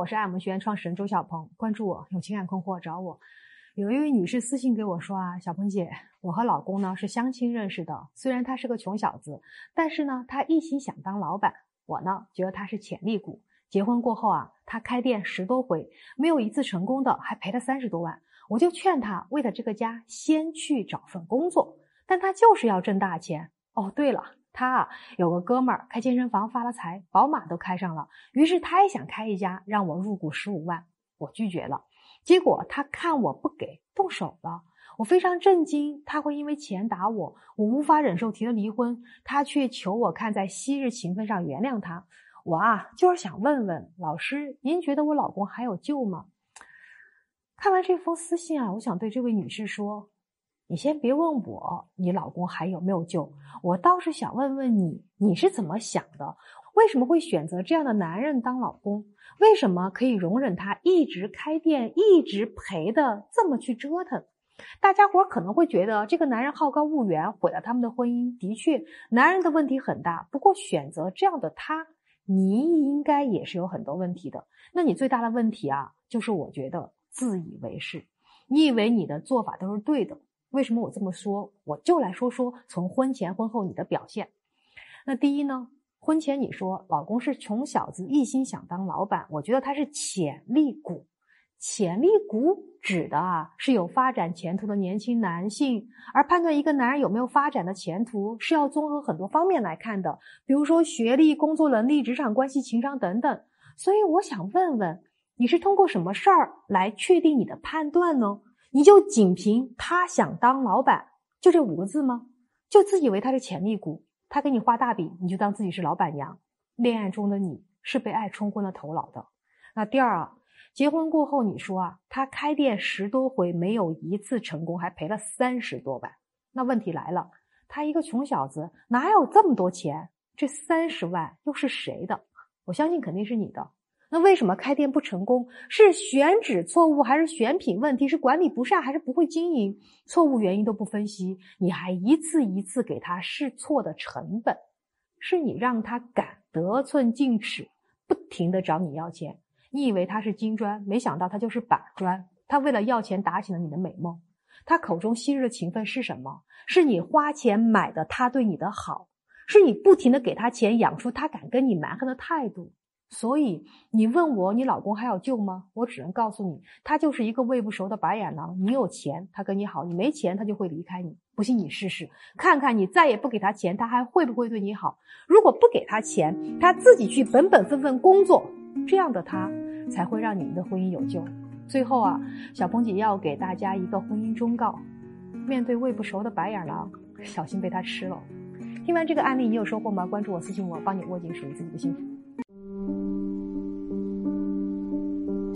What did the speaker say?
我是爱我们学院创始人周小鹏。关注我，有情感困惑找我。有一位女士私信给我说啊，小鹏姐，我和老公呢是相亲认识的，虽然他是个穷小子，但是呢他一心想当老板。我呢觉得他是潜力股。结婚过后啊，他开店十多回，没有一次成功的，还赔了三十多万。我就劝他为了这个家先去找份工作，但他就是要挣大钱。哦，对了。他啊有个哥们儿开健身房发了财，宝马都开上了，于是他也想开一家，让我入股十五万，我拒绝了。结果他看我不给，动手了。我非常震惊，他会因为钱打我，我无法忍受，提了离婚。他却求我看在昔日情分上原谅他。我啊就是想问问老师，您觉得我老公还有救吗？看完这封私信啊，我想对这位女士说。你先别问我，你老公还有没有救？我倒是想问问你，你是怎么想的？为什么会选择这样的男人当老公？为什么可以容忍他一直开店，一直赔的这么去折腾？大家伙可能会觉得这个男人好高骛远，毁了他们的婚姻。的确，男人的问题很大。不过选择这样的他，你应该也是有很多问题的。那你最大的问题啊，就是我觉得自以为是，你以为你的做法都是对的。为什么我这么说？我就来说说从婚前婚后你的表现。那第一呢，婚前你说老公是穷小子，一心想当老板，我觉得他是潜力股。潜力股指的啊是有发展前途的年轻男性，而判断一个男人有没有发展的前途，是要综合很多方面来看的，比如说学历、工作能力、职场关系、情商等等。所以我想问问，你是通过什么事儿来确定你的判断呢？你就仅凭他想当老板，就这五个字吗？就自以为他是潜力股，他给你画大饼，你就当自己是老板娘。恋爱中的你是被爱冲昏了头脑的。那第二啊，结婚过后你说啊，他开店十多回没有一次成功，还赔了三十多万。那问题来了，他一个穷小子哪有这么多钱？这三十万又是谁的？我相信肯定是你的。那为什么开店不成功？是选址错误，还是选品问题？是管理不善，还是不会经营？错误原因都不分析，你还一次一次给他试错的成本，是你让他敢得寸进尺，不停的找你要钱。你以为他是金砖，没想到他就是板砖。他为了要钱打起了你的美梦。他口中昔日的情分是什么？是你花钱买的他对你的好，是你不停的给他钱，养出他敢跟你蛮横的态度。所以你问我，你老公还有救吗？我只能告诉你，他就是一个喂不熟的白眼狼。你有钱，他跟你好；你没钱，他就会离开你。不信你试试，看看你再也不给他钱，他还会不会对你好？如果不给他钱，他自己去本本分分工作，这样的他才会让你们的婚姻有救。最后啊，小鹏姐要给大家一个婚姻忠告：面对喂不熟的白眼狼，小心被他吃了。听完这个案例，你有收获吗？关注我，私信我，帮你握紧属于自己的幸福。